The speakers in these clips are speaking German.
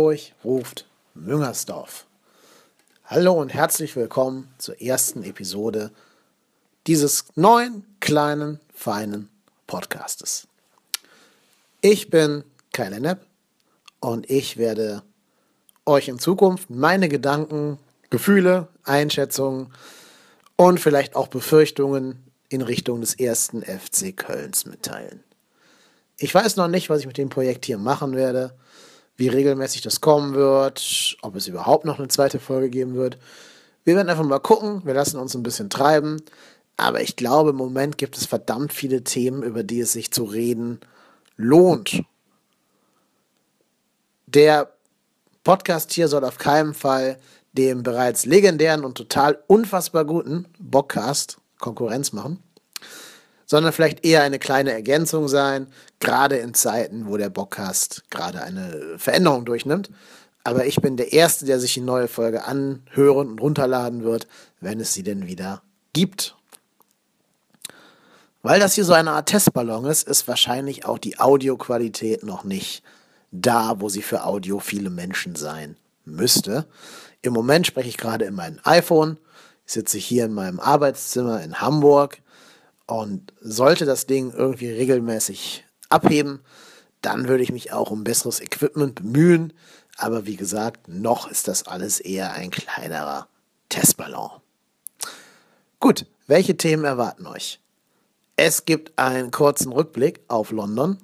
Hamburg ruft Müngersdorf. Hallo und herzlich willkommen zur ersten Episode dieses neuen, kleinen, feinen Podcastes. Ich bin Kai Lennep und ich werde euch in Zukunft meine Gedanken, Gefühle, Einschätzungen und vielleicht auch Befürchtungen in Richtung des ersten FC Kölns mitteilen. Ich weiß noch nicht, was ich mit dem Projekt hier machen werde wie regelmäßig das kommen wird, ob es überhaupt noch eine zweite Folge geben wird. Wir werden einfach mal gucken, wir lassen uns ein bisschen treiben. Aber ich glaube, im Moment gibt es verdammt viele Themen, über die es sich zu reden lohnt. Der Podcast hier soll auf keinen Fall dem bereits legendären und total unfassbar guten Bockcast Konkurrenz machen sondern vielleicht eher eine kleine Ergänzung sein, gerade in Zeiten, wo der Bockcast gerade eine Veränderung durchnimmt. Aber ich bin der Erste, der sich die neue Folge anhören und runterladen wird, wenn es sie denn wieder gibt. Weil das hier so eine Art Testballon ist, ist wahrscheinlich auch die Audioqualität noch nicht da, wo sie für Audio viele Menschen sein müsste. Im Moment spreche ich gerade in meinem iPhone. Ich sitze hier in meinem Arbeitszimmer in Hamburg und sollte das Ding irgendwie regelmäßig abheben, dann würde ich mich auch um besseres Equipment bemühen. Aber wie gesagt, noch ist das alles eher ein kleinerer Testballon. Gut, welche Themen erwarten euch? Es gibt einen kurzen Rückblick auf London.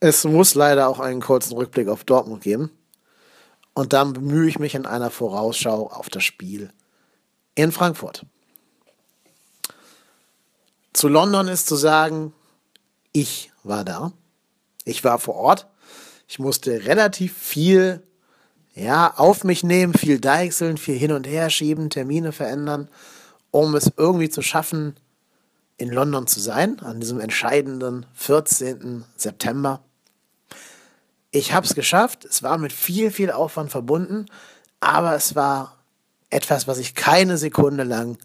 Es muss leider auch einen kurzen Rückblick auf Dortmund geben. Und dann bemühe ich mich in einer Vorausschau auf das Spiel in Frankfurt. Zu London ist zu sagen, ich war da. Ich war vor Ort. Ich musste relativ viel ja, auf mich nehmen, viel deichseln, viel hin und her schieben, Termine verändern, um es irgendwie zu schaffen, in London zu sein, an diesem entscheidenden 14. September. Ich habe es geschafft. Es war mit viel, viel Aufwand verbunden, aber es war etwas, was ich keine Sekunde lang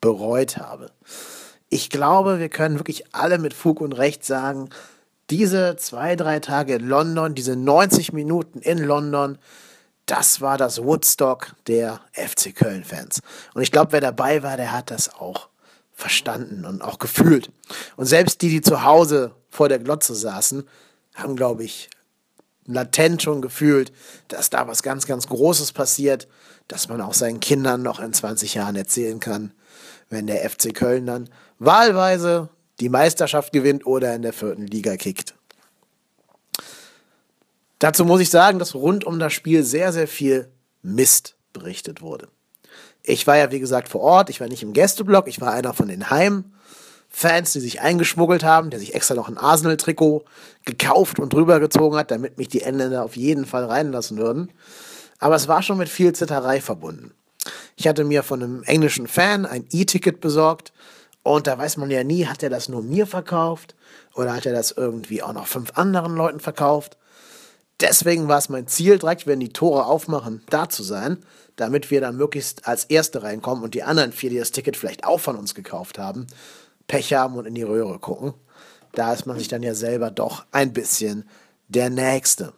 bereut habe ich glaube, wir können wirklich alle mit Fug und Recht sagen, diese zwei, drei Tage in London, diese 90 Minuten in London, das war das Woodstock der FC Köln-Fans. Und ich glaube, wer dabei war, der hat das auch verstanden und auch gefühlt. Und selbst die, die zu Hause vor der Glotze saßen, haben, glaube ich, latent schon gefühlt, dass da was ganz, ganz Großes passiert, dass man auch seinen Kindern noch in 20 Jahren erzählen kann, wenn der FC Köln dann wahlweise die Meisterschaft gewinnt oder in der vierten Liga kickt. Dazu muss ich sagen, dass rund um das Spiel sehr, sehr viel Mist berichtet wurde. Ich war ja, wie gesagt, vor Ort, ich war nicht im Gästeblock, ich war einer von den Heimfans, die sich eingeschmuggelt haben, der sich extra noch ein Arsenal-Trikot gekauft und drübergezogen hat, damit mich die Engländer auf jeden Fall reinlassen würden. Aber es war schon mit viel Zitterei verbunden. Ich hatte mir von einem englischen Fan ein E-Ticket besorgt und da weiß man ja nie, hat er das nur mir verkauft oder hat er das irgendwie auch noch fünf anderen Leuten verkauft. Deswegen war es mein Ziel, direkt, wenn die Tore aufmachen, da zu sein, damit wir dann möglichst als Erste reinkommen und die anderen vier, die das Ticket vielleicht auch von uns gekauft haben, Pech haben und in die Röhre gucken. Da ist man sich dann ja selber doch ein bisschen der Nächste.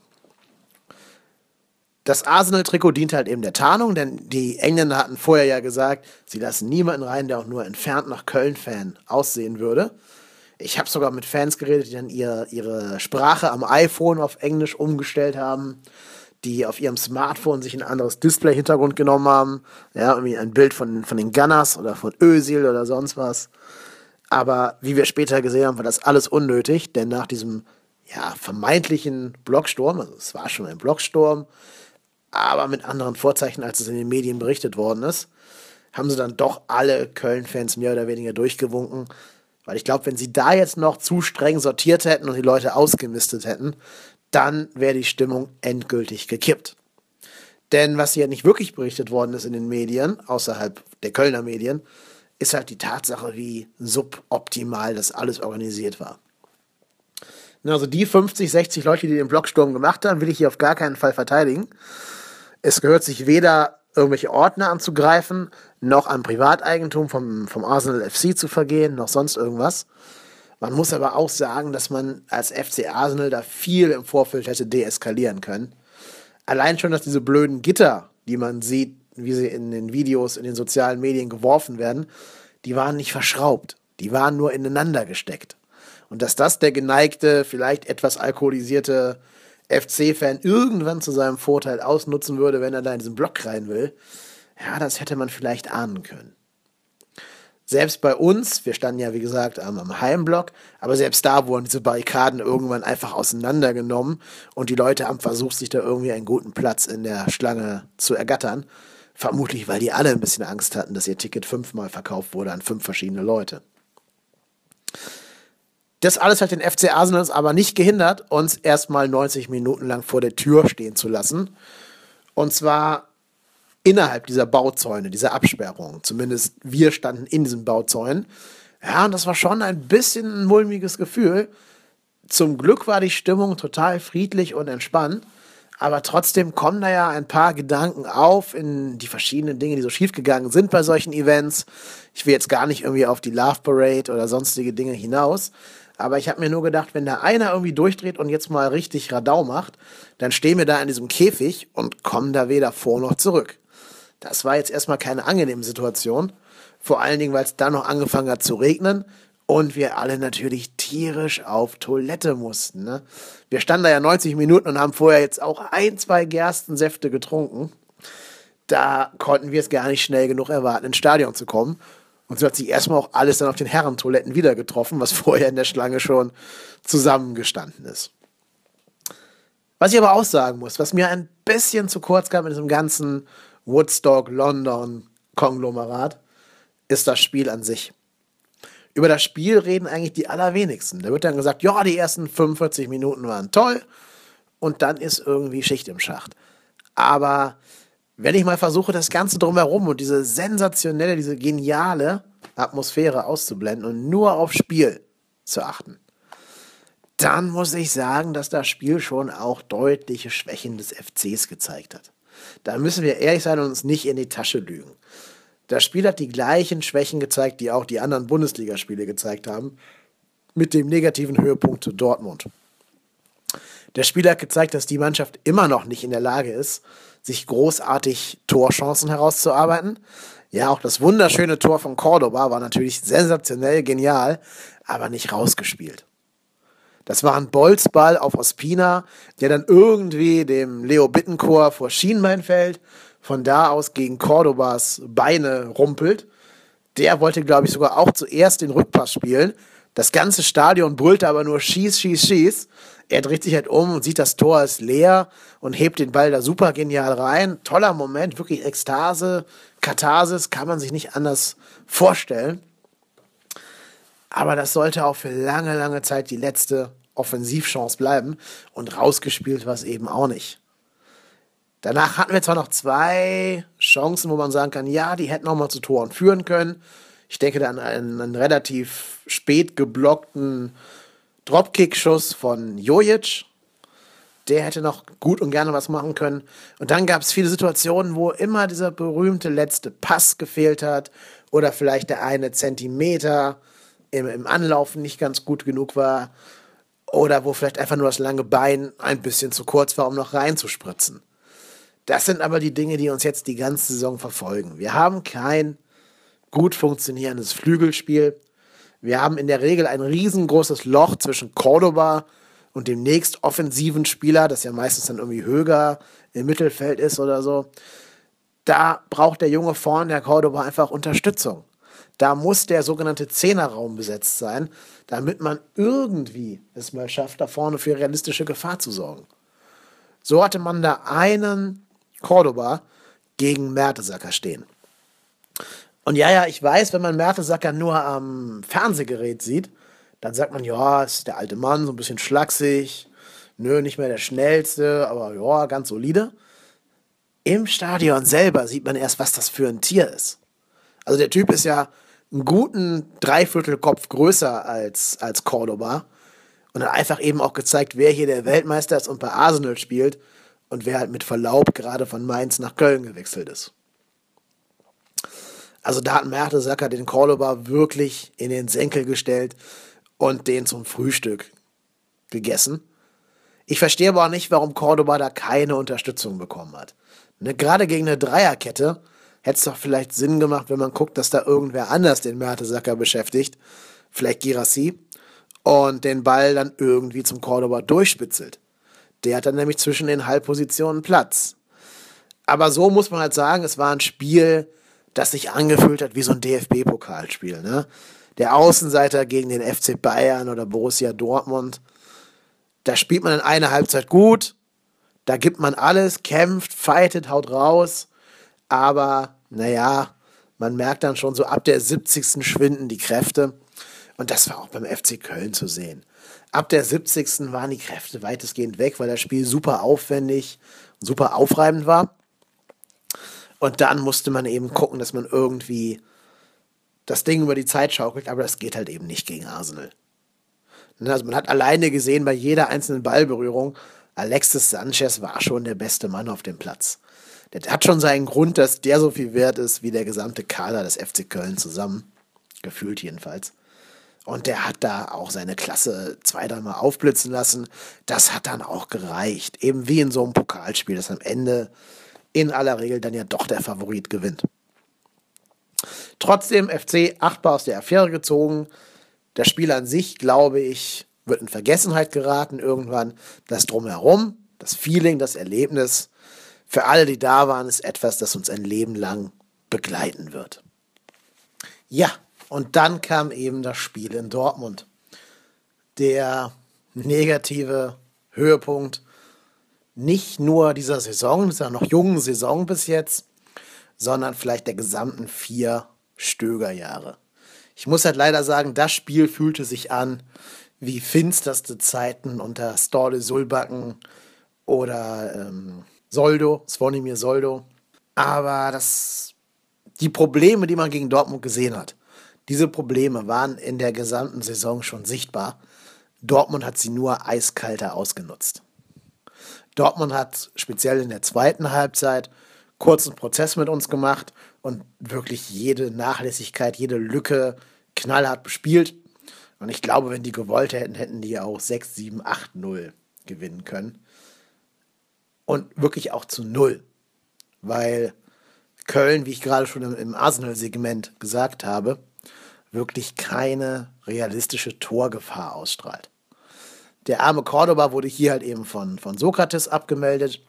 Das Arsenal-Trikot dient halt eben der Tarnung, denn die Engländer hatten vorher ja gesagt, sie lassen niemanden rein, der auch nur entfernt nach Köln-Fan aussehen würde. Ich habe sogar mit Fans geredet, die dann ihr, ihre Sprache am iPhone auf Englisch umgestellt haben, die auf ihrem Smartphone sich ein anderes Display-Hintergrund genommen haben. Ja, irgendwie ein Bild von, von den Gunners oder von Özil oder sonst was. Aber wie wir später gesehen haben, war das alles unnötig, denn nach diesem ja, vermeintlichen Blocksturm, also es war schon ein Blocksturm, aber mit anderen Vorzeichen, als es in den Medien berichtet worden ist, haben sie dann doch alle Köln-Fans mehr oder weniger durchgewunken. Weil ich glaube, wenn sie da jetzt noch zu streng sortiert hätten und die Leute ausgemistet hätten, dann wäre die Stimmung endgültig gekippt. Denn was hier nicht wirklich berichtet worden ist in den Medien, außerhalb der Kölner Medien, ist halt die Tatsache, wie suboptimal das alles organisiert war. Also die 50, 60 Leute, die den Blocksturm gemacht haben, will ich hier auf gar keinen Fall verteidigen. Es gehört sich weder irgendwelche Ordner anzugreifen, noch an Privateigentum vom, vom Arsenal FC zu vergehen, noch sonst irgendwas. Man muss aber auch sagen, dass man als FC Arsenal da viel im Vorfeld hätte deeskalieren können. Allein schon, dass diese blöden Gitter, die man sieht, wie sie in den Videos, in den sozialen Medien geworfen werden, die waren nicht verschraubt. Die waren nur ineinander gesteckt. Und dass das der geneigte, vielleicht etwas alkoholisierte FC-Fan irgendwann zu seinem Vorteil ausnutzen würde, wenn er da in diesen Block rein will, ja, das hätte man vielleicht ahnen können. Selbst bei uns, wir standen ja wie gesagt am, Heimblock, aber selbst da wurden diese Barrikaden irgendwann einfach auseinandergenommen und die Leute haben versucht, sich da irgendwie einen guten Platz in der Schlange zu ergattern. Vermutlich, weil die alle ein bisschen Angst hatten, dass ihr Ticket fünfmal verkauft wurde an fünf verschiedene Leute. Das alles hat den FC Arsenal aber nicht gehindert, uns erstmal 90 Minuten lang vor der Tür stehen zu lassen. Und zwar innerhalb dieser Bauzäune, dieser Absperrung. Zumindest wir standen in diesen Bauzäunen. Ja, und das war schon ein bisschen ein mulmiges Gefühl. Zum Glück war die Stimmung total friedlich und entspannt. Aber trotzdem kommen da ja ein paar Gedanken auf in die verschiedenen Dinge, die so schiefgegangen sind bei solchen Events. Ich will jetzt gar nicht irgendwie auf die Love Parade oder sonstige Dinge hinaus. Aber ich habe mir nur gedacht, wenn da einer irgendwie durchdreht und jetzt mal richtig Radau macht, dann stehen wir da in diesem Käfig und kommen da weder vor noch zurück. Das war jetzt erstmal keine angenehme Situation. Vor allen Dingen, weil es dann noch angefangen hat zu regnen und wir alle natürlich tierisch auf Toilette mussten. Ne? Wir standen da ja 90 Minuten und haben vorher jetzt auch ein, zwei Gerstensäfte getrunken. Da konnten wir es gar nicht schnell genug erwarten, ins Stadion zu kommen. Und so hat sich erstmal auch alles dann auf den Herrentoiletten wieder getroffen, was vorher in der Schlange schon zusammengestanden ist. Was ich aber auch sagen muss, was mir ein bisschen zu kurz kam in diesem ganzen Woodstock, London, Konglomerat, ist das Spiel an sich. Über das Spiel reden eigentlich die allerwenigsten. Da wird dann gesagt, ja, die ersten 45 Minuten waren toll und dann ist irgendwie Schicht im Schacht. Aber wenn ich mal versuche, das Ganze drumherum und diese sensationelle, diese geniale Atmosphäre auszublenden und nur auf Spiel zu achten, dann muss ich sagen, dass das Spiel schon auch deutliche Schwächen des FCs gezeigt hat. Da müssen wir ehrlich sein und uns nicht in die Tasche lügen. Das Spiel hat die gleichen Schwächen gezeigt, die auch die anderen Bundesligaspiele gezeigt haben, mit dem negativen Höhepunkt zu Dortmund. Der Spiel hat gezeigt, dass die Mannschaft immer noch nicht in der Lage ist, sich großartig Torchancen herauszuarbeiten. Ja, auch das wunderschöne Tor von Cordoba war natürlich sensationell genial, aber nicht rausgespielt. Das war ein Bolzball auf Ospina, der dann irgendwie dem Leo Bittencourt vor Schienbein fällt, von da aus gegen Cordobas Beine rumpelt. Der wollte, glaube ich, sogar auch zuerst den Rückpass spielen. Das ganze Stadion brüllte aber nur Schieß, Schieß, Schieß. Er dreht sich halt um und sieht, das Tor ist leer und hebt den Ball da super genial rein. Toller Moment, wirklich Ekstase, Katharsis, kann man sich nicht anders vorstellen. Aber das sollte auch für lange, lange Zeit die letzte Offensivchance bleiben. Und rausgespielt war es eben auch nicht. Danach hatten wir zwar noch zwei Chancen, wo man sagen kann, ja, die hätten auch mal zu Toren führen können. Ich denke da an einen, einen relativ spät geblockten Dropkick-Schuss von Jojic. Der hätte noch gut und gerne was machen können. Und dann gab es viele Situationen, wo immer dieser berühmte letzte Pass gefehlt hat oder vielleicht der eine Zentimeter im, im Anlaufen nicht ganz gut genug war oder wo vielleicht einfach nur das lange Bein ein bisschen zu kurz war, um noch reinzuspritzen. Das sind aber die Dinge, die uns jetzt die ganze Saison verfolgen. Wir haben kein gut funktionierendes Flügelspiel. Wir haben in der Regel ein riesengroßes Loch zwischen Cordoba und dem nächst offensiven Spieler, das ja meistens dann irgendwie Höger im Mittelfeld ist oder so. Da braucht der Junge vorne, der Cordoba, einfach Unterstützung. Da muss der sogenannte Zehnerraum besetzt sein, damit man irgendwie es mal schafft, da vorne für realistische Gefahr zu sorgen. So hatte man da einen Cordoba gegen Mertesacker stehen. Und ja, ja, ich weiß, wenn man Mertesacker nur am Fernsehgerät sieht, dann sagt man, ja, ist der alte Mann, so ein bisschen schlaksig, nö, nicht mehr der schnellste, aber ja, ganz solide. Im Stadion selber sieht man erst, was das für ein Tier ist. Also der Typ ist ja einen guten Dreiviertelkopf größer als, als Cordoba und hat einfach eben auch gezeigt, wer hier der Weltmeister ist und bei Arsenal spielt und wer halt mit Verlaub gerade von Mainz nach Köln gewechselt ist. Also da hat Mertesacker den Cordoba wirklich in den Senkel gestellt und den zum Frühstück gegessen. Ich verstehe aber auch nicht, warum Cordoba da keine Unterstützung bekommen hat. Ne, gerade gegen eine Dreierkette hätte es doch vielleicht Sinn gemacht, wenn man guckt, dass da irgendwer anders den Mertesacker beschäftigt, vielleicht Girassi, und den Ball dann irgendwie zum Cordoba durchspitzelt. Der hat dann nämlich zwischen den Halbpositionen Platz. Aber so muss man halt sagen, es war ein Spiel, das sich angefühlt hat wie so ein DFB-Pokalspiel. Ne? Der Außenseiter gegen den FC Bayern oder Borussia Dortmund. Da spielt man in einer Halbzeit gut, da gibt man alles, kämpft, fightet, haut raus. Aber naja, man merkt dann schon so ab der 70. schwinden die Kräfte. Und das war auch beim FC Köln zu sehen. Ab der 70. waren die Kräfte weitestgehend weg, weil das Spiel super aufwendig super aufreibend war. Und dann musste man eben gucken, dass man irgendwie das Ding über die Zeit schaukelt, aber das geht halt eben nicht gegen Arsenal. Ne, also man hat alleine gesehen bei jeder einzelnen Ballberührung, Alexis Sanchez war schon der beste Mann auf dem Platz. Der hat schon seinen Grund, dass der so viel wert ist wie der gesamte Kader des FC Köln zusammen. Gefühlt jedenfalls. Und der hat da auch seine Klasse zwei, dreimal aufblitzen lassen. Das hat dann auch gereicht. Eben wie in so einem Pokalspiel, das am Ende in aller Regel dann ja doch der Favorit gewinnt. Trotzdem FC achtbar aus der Affäre gezogen. Das Spiel an sich, glaube ich, wird in Vergessenheit geraten irgendwann. Das Drumherum, das Feeling, das Erlebnis, für alle, die da waren, ist etwas, das uns ein Leben lang begleiten wird. Ja, und dann kam eben das Spiel in Dortmund. Der negative Höhepunkt nicht nur dieser Saison, dieser noch jungen Saison bis jetzt, sondern vielleicht der gesamten vier Stögerjahre. Ich muss halt leider sagen, das Spiel fühlte sich an wie finsterste Zeiten unter Storle Sulbacken oder ähm, Soldo, Svonimir Soldo. Aber das, die Probleme, die man gegen Dortmund gesehen hat, diese Probleme waren in der gesamten Saison schon sichtbar. Dortmund hat sie nur eiskalter ausgenutzt. Dortmund hat speziell in der zweiten Halbzeit kurzen Prozess mit uns gemacht und wirklich jede Nachlässigkeit, jede Lücke knallhart bespielt. Und ich glaube, wenn die gewollt hätten, hätten die auch 6, 7, 8, 0 gewinnen können. Und wirklich auch zu 0. Weil Köln, wie ich gerade schon im Arsenal-Segment gesagt habe, wirklich keine realistische Torgefahr ausstrahlt. Der arme Cordoba wurde hier halt eben von, von Sokrates abgemeldet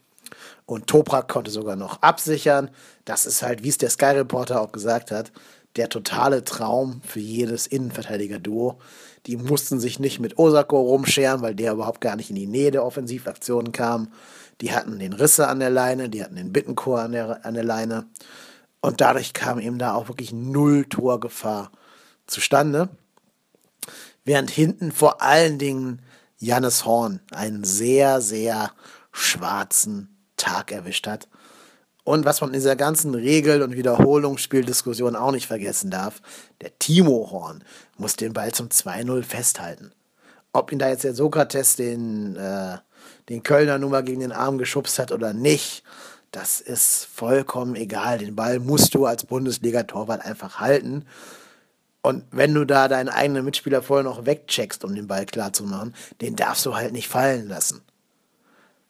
und Toprak konnte sogar noch absichern. Das ist halt, wie es der Sky Reporter auch gesagt hat, der totale Traum für jedes Innenverteidiger-Duo. Die mussten sich nicht mit Osako rumscheren, weil der überhaupt gar nicht in die Nähe der Offensivaktionen kam. Die hatten den Risse an der Leine, die hatten den Bittenchor an der, an der Leine. Und dadurch kam eben da auch wirklich null Torgefahr zustande. Während hinten vor allen Dingen Jannis Horn einen sehr, sehr schwarzen Tag erwischt hat. Und was man in dieser ganzen Regel- und Wiederholungsspieldiskussion auch nicht vergessen darf, der Timo Horn muss den Ball zum 2-0 festhalten. Ob ihn da jetzt der Sokrates den, äh, den Kölner Nummer gegen den Arm geschubst hat oder nicht, das ist vollkommen egal. Den Ball musst du als Bundesliga-Torwart einfach halten. Und wenn du da deinen eigenen Mitspieler vorher noch wegcheckst, um den Ball klar zu machen, den darfst du halt nicht fallen lassen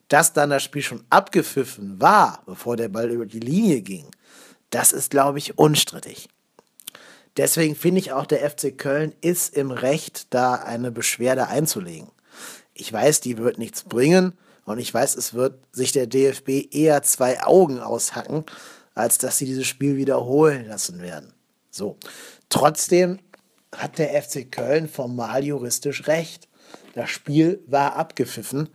dass dann das Spiel schon abgepfiffen war, bevor der Ball über die Linie ging, das ist, glaube ich, unstrittig. Deswegen finde ich auch, der FC Köln ist im Recht, da eine Beschwerde einzulegen. Ich weiß, die wird nichts bringen und ich weiß, es wird sich der DFB eher zwei Augen aushacken, als dass sie dieses Spiel wiederholen lassen werden. So. Trotzdem hat der FC Köln formal juristisch recht. Das Spiel war abgepfiffen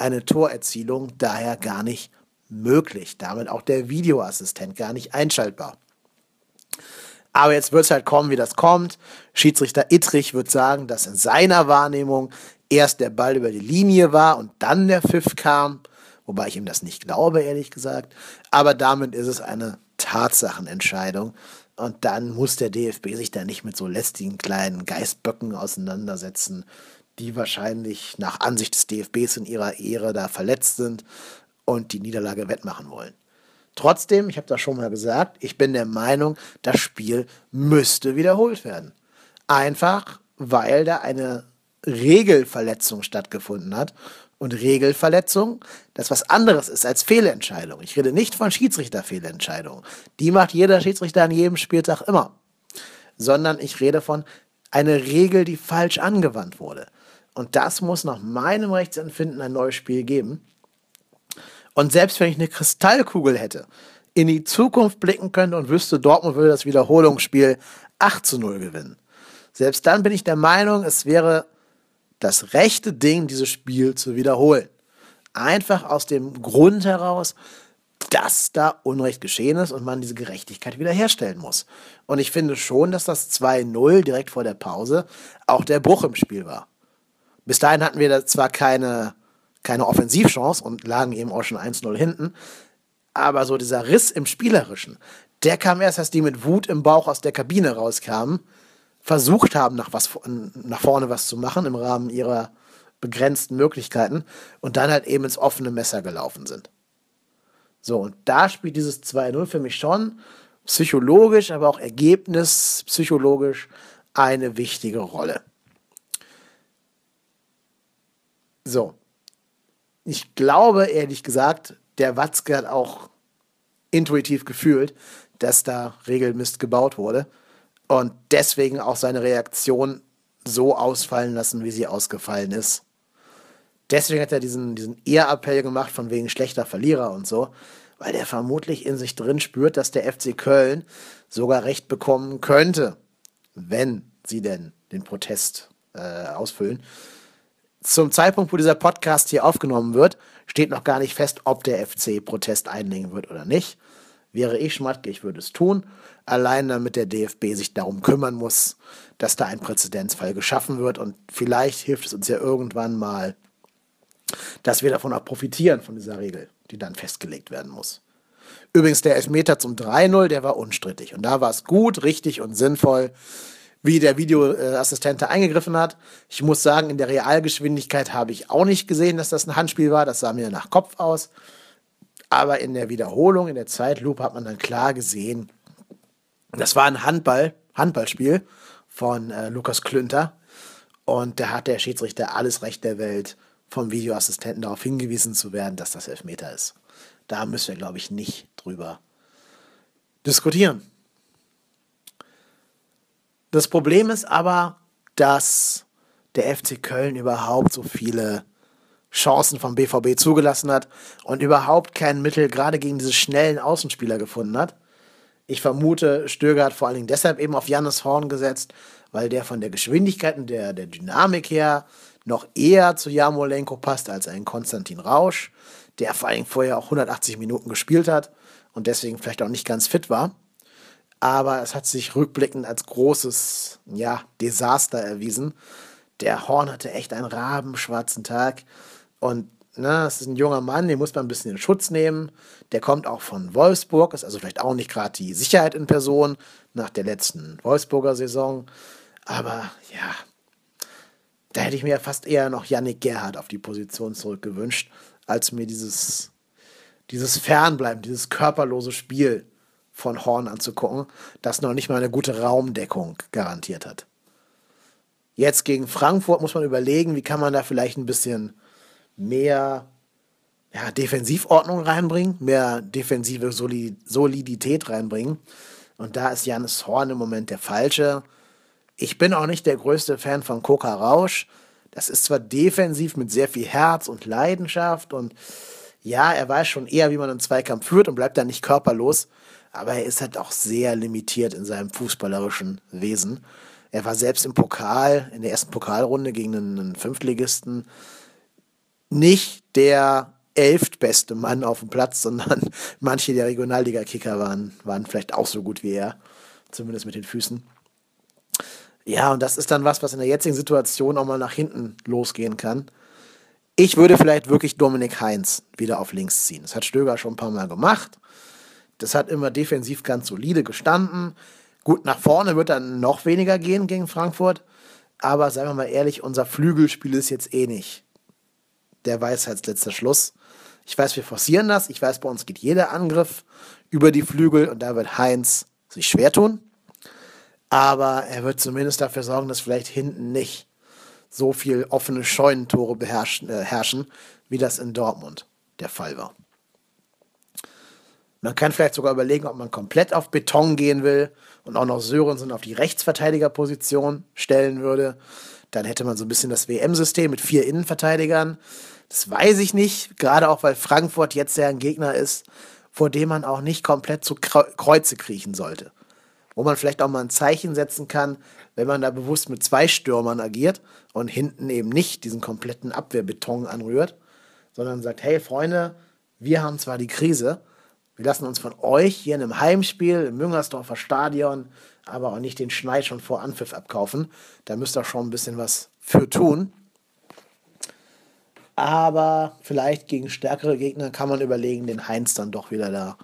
eine Torerzielung daher gar nicht möglich. Damit auch der Videoassistent gar nicht einschaltbar. Aber jetzt wird es halt kommen, wie das kommt. Schiedsrichter Ittrich wird sagen, dass in seiner Wahrnehmung erst der Ball über die Linie war und dann der Pfiff kam. Wobei ich ihm das nicht glaube, ehrlich gesagt. Aber damit ist es eine Tatsachenentscheidung. Und dann muss der DFB sich da nicht mit so lästigen kleinen Geistböcken auseinandersetzen, die wahrscheinlich nach Ansicht des DFBs in ihrer Ehre da verletzt sind und die Niederlage wettmachen wollen. Trotzdem, ich habe das schon mal gesagt, ich bin der Meinung, das Spiel müsste wiederholt werden. Einfach, weil da eine Regelverletzung stattgefunden hat und Regelverletzung, das was anderes ist als Fehlentscheidung. Ich rede nicht von Schiedsrichterfehlentscheidungen. Die macht jeder Schiedsrichter an jedem Spieltag immer. Sondern ich rede von einer Regel, die falsch angewandt wurde. Und das muss nach meinem Rechtsempfinden ein neues Spiel geben. Und selbst wenn ich eine Kristallkugel hätte, in die Zukunft blicken könnte und wüsste, Dortmund würde das Wiederholungsspiel 8 zu 0 gewinnen. Selbst dann bin ich der Meinung, es wäre das rechte Ding, dieses Spiel zu wiederholen. Einfach aus dem Grund heraus, dass da Unrecht geschehen ist und man diese Gerechtigkeit wiederherstellen muss. Und ich finde schon, dass das 2-0 direkt vor der Pause auch der Bruch im Spiel war. Bis dahin hatten wir da zwar keine, keine Offensivchance und lagen eben auch schon 1-0 hinten, aber so dieser Riss im Spielerischen, der kam erst, als die mit Wut im Bauch aus der Kabine rauskamen versucht haben, nach, was, nach vorne was zu machen im Rahmen ihrer begrenzten Möglichkeiten und dann halt eben ins offene Messer gelaufen sind. So, und da spielt dieses 2-0 für mich schon psychologisch, aber auch ergebnispsychologisch eine wichtige Rolle. So. Ich glaube, ehrlich gesagt, der Watzke hat auch intuitiv gefühlt, dass da Regelmist gebaut wurde und deswegen auch seine Reaktion so ausfallen lassen, wie sie ausgefallen ist. Deswegen hat er diesen, diesen Ehrappell gemacht von wegen schlechter Verlierer und so, weil er vermutlich in sich drin spürt, dass der FC Köln sogar Recht bekommen könnte, wenn sie denn den Protest äh, ausfüllen. Zum Zeitpunkt, wo dieser Podcast hier aufgenommen wird, steht noch gar nicht fest, ob der FC Protest einlegen wird oder nicht. Wäre ich Schmatke, ich würde es tun allein damit der DFB sich darum kümmern muss, dass da ein Präzedenzfall geschaffen wird. Und vielleicht hilft es uns ja irgendwann mal, dass wir davon auch profitieren, von dieser Regel, die dann festgelegt werden muss. Übrigens, der Elfmeter zum 3-0, der war unstrittig. Und da war es gut, richtig und sinnvoll, wie der Videoassistent da eingegriffen hat. Ich muss sagen, in der Realgeschwindigkeit habe ich auch nicht gesehen, dass das ein Handspiel war. Das sah mir nach Kopf aus. Aber in der Wiederholung, in der Zeitlupe hat man dann klar gesehen, das war ein Handball, Handballspiel von äh, Lukas Klünter. Und da hat der Schiedsrichter alles Recht der Welt, vom Videoassistenten darauf hingewiesen zu werden, dass das Elfmeter ist. Da müssen wir, glaube ich, nicht drüber diskutieren. Das Problem ist aber, dass der FC Köln überhaupt so viele Chancen vom BVB zugelassen hat und überhaupt kein Mittel gerade gegen diese schnellen Außenspieler gefunden hat. Ich vermute, Stöger hat vor allen Dingen deshalb eben auf Jannis Horn gesetzt, weil der von der Geschwindigkeit und der, der Dynamik her noch eher zu Jamolenko passt als ein Konstantin Rausch, der vor allen Dingen vorher auch 180 Minuten gespielt hat und deswegen vielleicht auch nicht ganz fit war. Aber es hat sich rückblickend als großes ja, Desaster erwiesen. Der Horn hatte echt einen rabenschwarzen Tag und na, das ist ein junger Mann, den muss man ein bisschen in Schutz nehmen. Der kommt auch von Wolfsburg, ist also vielleicht auch nicht gerade die Sicherheit in Person nach der letzten Wolfsburger Saison. Aber ja, da hätte ich mir fast eher noch Yannick Gerhardt auf die Position zurückgewünscht, als mir dieses, dieses Fernbleiben, dieses körperlose Spiel von Horn anzugucken, das noch nicht mal eine gute Raumdeckung garantiert hat. Jetzt gegen Frankfurt muss man überlegen, wie kann man da vielleicht ein bisschen mehr ja, Defensivordnung reinbringen, mehr defensive Solidität reinbringen. Und da ist Janis Horn im Moment der Falsche. Ich bin auch nicht der größte Fan von Koka Rausch. Das ist zwar defensiv mit sehr viel Herz und Leidenschaft und ja, er weiß schon eher, wie man einen Zweikampf führt und bleibt da nicht körperlos, aber er ist halt auch sehr limitiert in seinem fußballerischen Wesen. Er war selbst im Pokal, in der ersten Pokalrunde gegen einen Fünftligisten nicht der elftbeste Mann auf dem Platz, sondern manche der Regionalliga-Kicker waren, waren vielleicht auch so gut wie er, zumindest mit den Füßen. Ja, und das ist dann was, was in der jetzigen Situation auch mal nach hinten losgehen kann. Ich würde vielleicht wirklich Dominik Heinz wieder auf links ziehen. Das hat Stöger schon ein paar Mal gemacht. Das hat immer defensiv ganz solide gestanden. Gut, nach vorne wird dann noch weniger gehen gegen Frankfurt. Aber seien wir mal ehrlich, unser Flügelspiel ist jetzt eh nicht der Weisheitsletzter Schluss. Ich weiß, wir forcieren das. Ich weiß, bei uns geht jeder Angriff über die Flügel und da wird Heinz sich schwer tun. Aber er wird zumindest dafür sorgen, dass vielleicht hinten nicht so viel offene Scheunentore beherrschen, äh, herrschen, wie das in Dortmund der Fall war. Man kann vielleicht sogar überlegen, ob man komplett auf Beton gehen will und auch noch Sörensen auf die Rechtsverteidigerposition stellen würde. Dann hätte man so ein bisschen das WM-System mit vier Innenverteidigern. Das weiß ich nicht, gerade auch weil Frankfurt jetzt ja ein Gegner ist, vor dem man auch nicht komplett zu Kreuze kriechen sollte. Wo man vielleicht auch mal ein Zeichen setzen kann, wenn man da bewusst mit zwei Stürmern agiert und hinten eben nicht diesen kompletten Abwehrbeton anrührt, sondern sagt, hey Freunde, wir haben zwar die Krise, wir lassen uns von euch hier in einem Heimspiel im Müngersdorfer Stadion aber auch nicht den Schneid schon vor Anpfiff abkaufen. Da müsst ihr schon ein bisschen was für tun. Aber vielleicht gegen stärkere Gegner kann man überlegen, den Heinz dann doch wieder da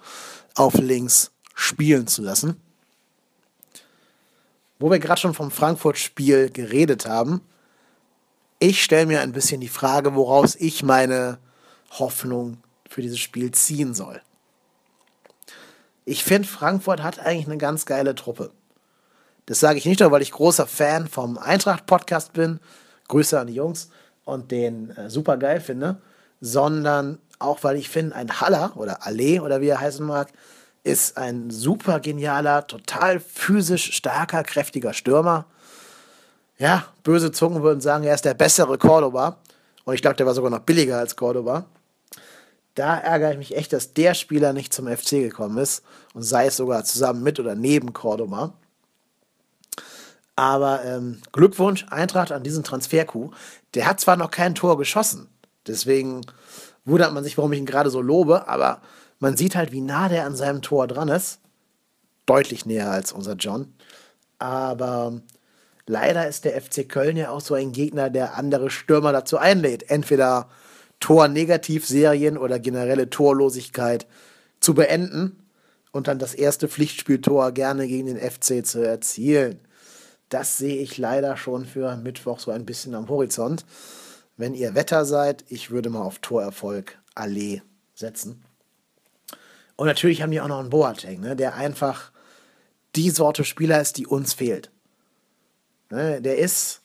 auf links spielen zu lassen. Wo wir gerade schon vom Frankfurt-Spiel geredet haben, ich stelle mir ein bisschen die Frage, woraus ich meine Hoffnung für dieses Spiel ziehen soll. Ich finde, Frankfurt hat eigentlich eine ganz geile Truppe. Das sage ich nicht nur, weil ich großer Fan vom Eintracht-Podcast bin, Grüße an die Jungs, und den äh, super geil finde, sondern auch, weil ich finde, ein Haller oder Allee oder wie er heißen mag, ist ein super genialer, total physisch starker, kräftiger Stürmer. Ja, böse Zungen würden sagen, er ist der bessere Cordoba. Und ich glaube, der war sogar noch billiger als Cordoba. Da ärgere ich mich echt, dass der Spieler nicht zum FC gekommen ist und sei es sogar zusammen mit oder neben Cordoba. Aber ähm, Glückwunsch, Eintracht an diesen Transfer-Coup. Der hat zwar noch kein Tor geschossen, deswegen wundert man sich, warum ich ihn gerade so lobe, aber man sieht halt, wie nah der an seinem Tor dran ist. Deutlich näher als unser John. Aber leider ist der FC Köln ja auch so ein Gegner, der andere Stürmer dazu einlädt, entweder Tor-Negativ-Serien oder generelle Torlosigkeit zu beenden und dann das erste Pflichtspieltor gerne gegen den FC zu erzielen. Das sehe ich leider schon für Mittwoch so ein bisschen am Horizont. Wenn ihr Wetter seid, ich würde mal auf Torerfolg Allee setzen. Und natürlich haben die auch noch einen Boateng, ne, der einfach die Sorte Spieler ist, die uns fehlt. Ne, der ist,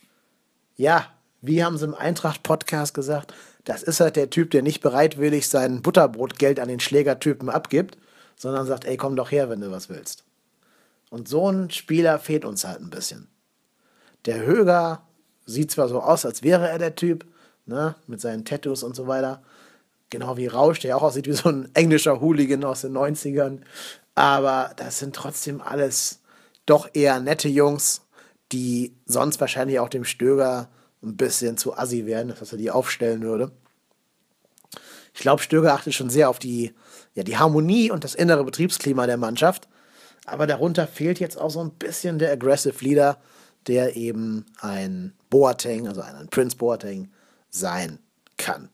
ja, wie haben sie im Eintracht-Podcast gesagt, das ist halt der Typ, der nicht bereitwillig sein Butterbrotgeld an den Schlägertypen abgibt, sondern sagt, ey, komm doch her, wenn du was willst. Und so ein Spieler fehlt uns halt ein bisschen. Der Höger sieht zwar so aus, als wäre er der Typ, ne, mit seinen Tattoos und so weiter. Genau wie Rausch, der auch aussieht wie so ein englischer Hooligan aus den 90ern. Aber das sind trotzdem alles doch eher nette Jungs, die sonst wahrscheinlich auch dem Stöger ein bisschen zu assi werden, dass er die aufstellen würde. Ich glaube, Stöger achtet schon sehr auf die, ja, die Harmonie und das innere Betriebsklima der Mannschaft. Aber darunter fehlt jetzt auch so ein bisschen der Aggressive Leader, der eben ein Boateng, also ein Prince Boateng sein kann.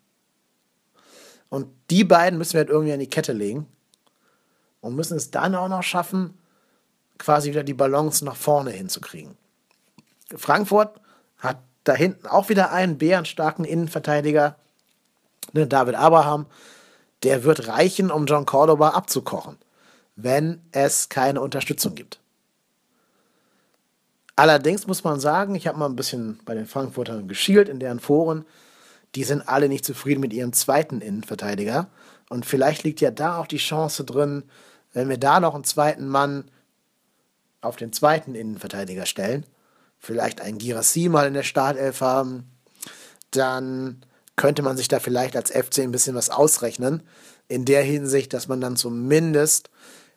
Und die beiden müssen wir halt irgendwie an die Kette legen und müssen es dann auch noch schaffen, quasi wieder die Balance nach vorne hinzukriegen. Frankfurt hat da hinten auch wieder einen bärenstarken Innenverteidiger, ne, David Abraham. Der wird reichen, um John Cordoba abzukochen, wenn es keine Unterstützung gibt. Allerdings muss man sagen, ich habe mal ein bisschen bei den Frankfurtern geschielt in deren Foren. Die sind alle nicht zufrieden mit ihrem zweiten Innenverteidiger. Und vielleicht liegt ja da auch die Chance drin, wenn wir da noch einen zweiten Mann auf den zweiten Innenverteidiger stellen, vielleicht einen Girassi mal in der Startelf haben, dann könnte man sich da vielleicht als FC ein bisschen was ausrechnen. In der Hinsicht, dass man dann zumindest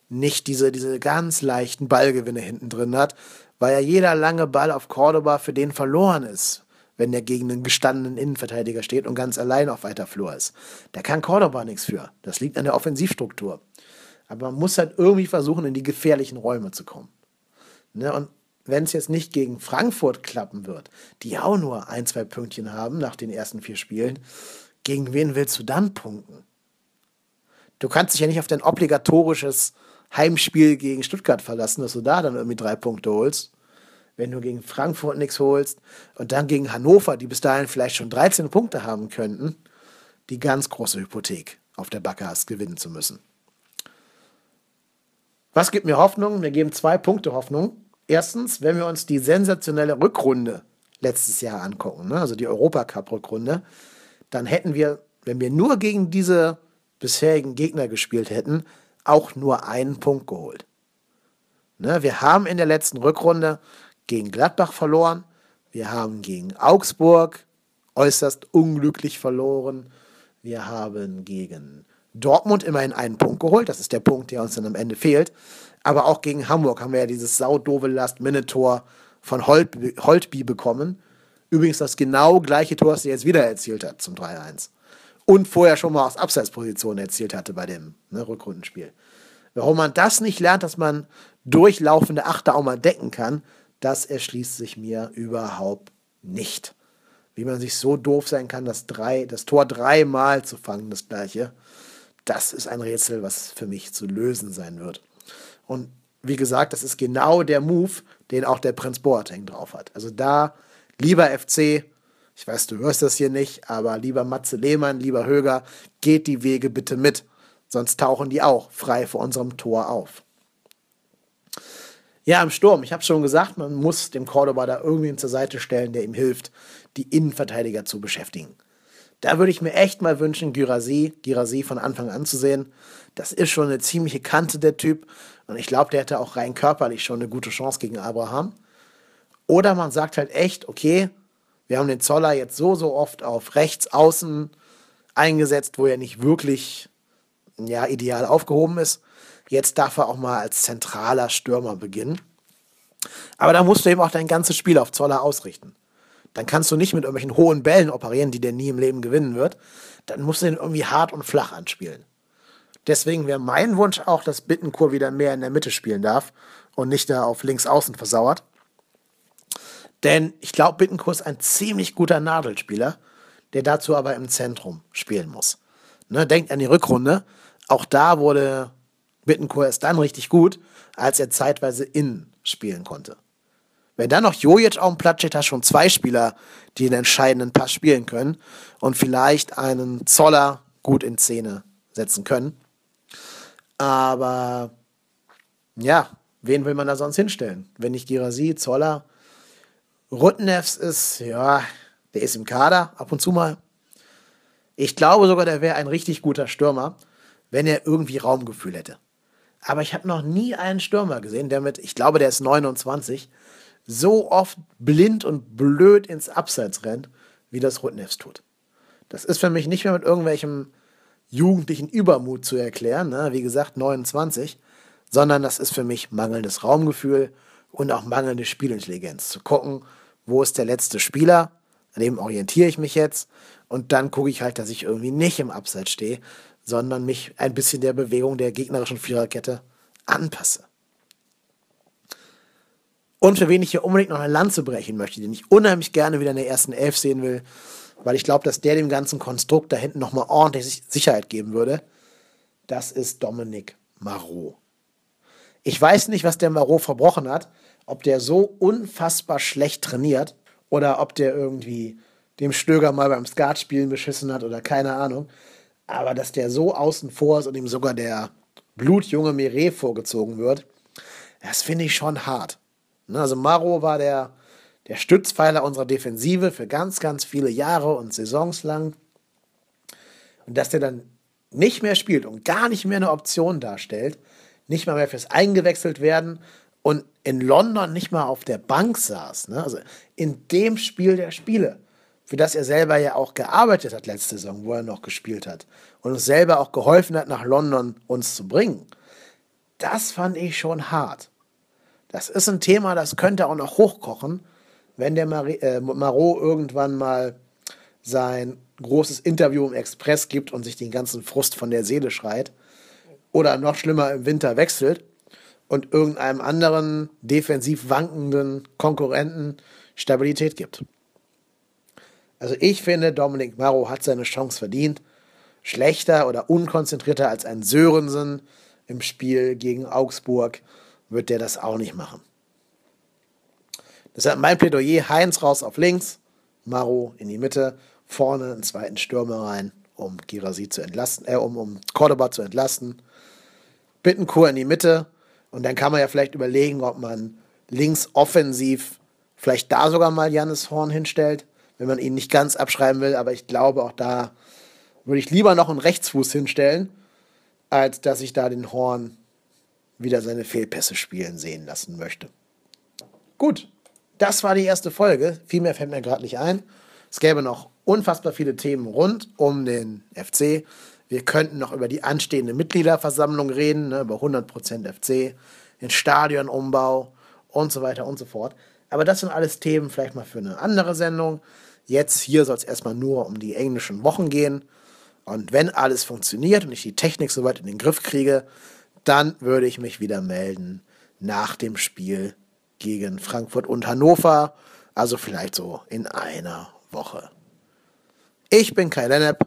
nicht diese, diese ganz leichten Ballgewinne hinten drin hat, weil ja jeder lange Ball auf Cordoba für den verloren ist, wenn der gegen einen gestandenen Innenverteidiger steht und ganz allein auf weiter Flur ist. Da kann Cordoba nichts für. Das liegt an der Offensivstruktur. Aber man muss halt irgendwie versuchen, in die gefährlichen Räume zu kommen. Ne? Und wenn es jetzt nicht gegen Frankfurt klappen wird, die auch nur ein, zwei Pünktchen haben nach den ersten vier Spielen, gegen wen willst du dann punkten? Du kannst dich ja nicht auf dein obligatorisches Heimspiel gegen Stuttgart verlassen, dass du da dann irgendwie drei Punkte holst. Wenn du gegen Frankfurt nichts holst und dann gegen Hannover, die bis dahin vielleicht schon 13 Punkte haben könnten, die ganz große Hypothek auf der Backe hast, gewinnen zu müssen. Was gibt mir Hoffnung? Wir geben zwei Punkte Hoffnung. Erstens, wenn wir uns die sensationelle Rückrunde letztes Jahr angucken, ne? also die Europacup-Rückrunde, dann hätten wir, wenn wir nur gegen diese bisherigen Gegner gespielt hätten, auch nur einen Punkt geholt. Ne? Wir haben in der letzten Rückrunde gegen Gladbach verloren, wir haben gegen Augsburg äußerst unglücklich verloren, wir haben gegen Dortmund immerhin einen Punkt geholt, das ist der Punkt, der uns dann am Ende fehlt, aber auch gegen Hamburg haben wir ja dieses saudove Last-Minute-Tor von Holtby, bekommen. Übrigens das genau gleiche Tor, das er jetzt wieder erzielt hat zum 3-1. Und vorher schon mal aus Abseitsposition erzielt hatte bei dem ne, Rückrundenspiel. Warum man das nicht lernt, dass man durchlaufende Achter auch mal decken kann, das erschließt sich mir überhaupt nicht. Wie man sich so doof sein kann, das, drei, das Tor dreimal zu fangen, das gleiche, das ist ein Rätsel, was für mich zu lösen sein wird. Und wie gesagt, das ist genau der Move, den auch der Prinz Boateng drauf hat. Also da, lieber FC, ich weiß, du hörst das hier nicht, aber lieber Matze Lehmann, lieber Höger, geht die Wege bitte mit, sonst tauchen die auch frei vor unserem Tor auf. Ja, im Sturm, ich habe schon gesagt, man muss dem Cordoba da irgendwen zur Seite stellen, der ihm hilft, die Innenverteidiger zu beschäftigen. Da würde ich mir echt mal wünschen, Girasi, Girasi von Anfang an zu sehen. Das ist schon eine ziemliche Kante, der Typ. Und ich glaube, der hätte auch rein körperlich schon eine gute Chance gegen Abraham. Oder man sagt halt echt, okay, wir haben den Zoller jetzt so, so oft auf rechts außen eingesetzt, wo er nicht wirklich ja, ideal aufgehoben ist. Jetzt darf er auch mal als zentraler Stürmer beginnen. Aber da musst du eben auch dein ganzes Spiel auf Zoller ausrichten. Dann kannst du nicht mit irgendwelchen hohen Bällen operieren, die der nie im Leben gewinnen wird. Dann musst du ihn irgendwie hart und flach anspielen. Deswegen wäre mein Wunsch auch, dass Bittenkur wieder mehr in der Mitte spielen darf und nicht da auf links außen versauert. Denn ich glaube, Bittenkur ist ein ziemlich guter Nadelspieler, der dazu aber im Zentrum spielen muss. Ne, denkt an die Rückrunde. Auch da wurde Bittenkur erst dann richtig gut, als er zeitweise innen spielen konnte. Wenn dann noch Jojic auf dem Platz steht, hast schon zwei Spieler, die den entscheidenden Pass spielen können und vielleicht einen Zoller gut in Szene setzen können. Aber ja, wen will man da sonst hinstellen? Wenn nicht Girasi, Zoller. Rutnefs ist, ja, der ist im Kader ab und zu mal. Ich glaube sogar, der wäre ein richtig guter Stürmer, wenn er irgendwie Raumgefühl hätte. Aber ich habe noch nie einen Stürmer gesehen, der mit, ich glaube, der ist 29, so oft blind und blöd ins Abseits rennt, wie das Rutnefs tut. Das ist für mich nicht mehr mit irgendwelchem jugendlichen Übermut zu erklären, ne? wie gesagt 29, sondern das ist für mich mangelndes Raumgefühl und auch mangelnde Spielintelligenz. Zu gucken, wo ist der letzte Spieler, an dem orientiere ich mich jetzt und dann gucke ich halt, dass ich irgendwie nicht im Abseits stehe, sondern mich ein bisschen der Bewegung der gegnerischen Viererkette anpasse. Und für wen ich hier unbedingt noch eine Lanze brechen möchte, den ich unheimlich gerne wieder in der ersten Elf sehen will, weil ich glaube, dass der dem ganzen Konstrukt da hinten nochmal ordentlich Sicherheit geben würde. Das ist Dominik Marot. Ich weiß nicht, was der Marot verbrochen hat, ob der so unfassbar schlecht trainiert oder ob der irgendwie dem Stöger mal beim Skatspielen beschissen hat oder keine Ahnung. Aber dass der so außen vor ist und ihm sogar der blutjunge Mire vorgezogen wird, das finde ich schon hart. Ne, also Maro war der der Stützpfeiler unserer Defensive für ganz, ganz viele Jahre und Saisons lang. Und dass der dann nicht mehr spielt und gar nicht mehr eine Option darstellt, nicht mal mehr fürs Eingewechselt werden und in London nicht mal auf der Bank saß. Ne? Also in dem Spiel der Spiele, für das er selber ja auch gearbeitet hat letzte Saison, wo er noch gespielt hat und uns selber auch geholfen hat, nach London uns zu bringen. Das fand ich schon hart. Das ist ein Thema, das könnte auch noch hochkochen wenn der Mar äh, Marot irgendwann mal sein großes Interview im Express gibt und sich den ganzen Frust von der Seele schreit, oder noch schlimmer im Winter wechselt und irgendeinem anderen defensiv wankenden Konkurrenten Stabilität gibt. Also ich finde, Dominik Maro hat seine Chance verdient. Schlechter oder unkonzentrierter als ein Sörensen im Spiel gegen Augsburg wird der das auch nicht machen. Deshalb mein Plädoyer, Heinz raus auf links, Maro in die Mitte, vorne einen zweiten Stürmer rein, um Girasi zu entlasten, äh, um, um Cordoba zu entlasten. Bittenkur in die Mitte und dann kann man ja vielleicht überlegen, ob man links offensiv vielleicht da sogar mal Jannis Horn hinstellt, wenn man ihn nicht ganz abschreiben will. Aber ich glaube, auch da würde ich lieber noch einen Rechtsfuß hinstellen, als dass ich da den Horn wieder seine Fehlpässe spielen sehen lassen möchte. Gut, das war die erste Folge. Viel mehr fällt mir gerade nicht ein. Es gäbe noch unfassbar viele Themen rund um den FC. Wir könnten noch über die anstehende Mitgliederversammlung reden, ne, über 100% FC, den Stadionumbau und so weiter und so fort. Aber das sind alles Themen vielleicht mal für eine andere Sendung. Jetzt hier soll es erstmal nur um die englischen Wochen gehen. Und wenn alles funktioniert und ich die Technik soweit in den Griff kriege, dann würde ich mich wieder melden nach dem Spiel gegen Frankfurt und Hannover. Also vielleicht so in einer Woche. Ich bin Kai Lennep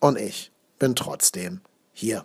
und ich bin trotzdem hier.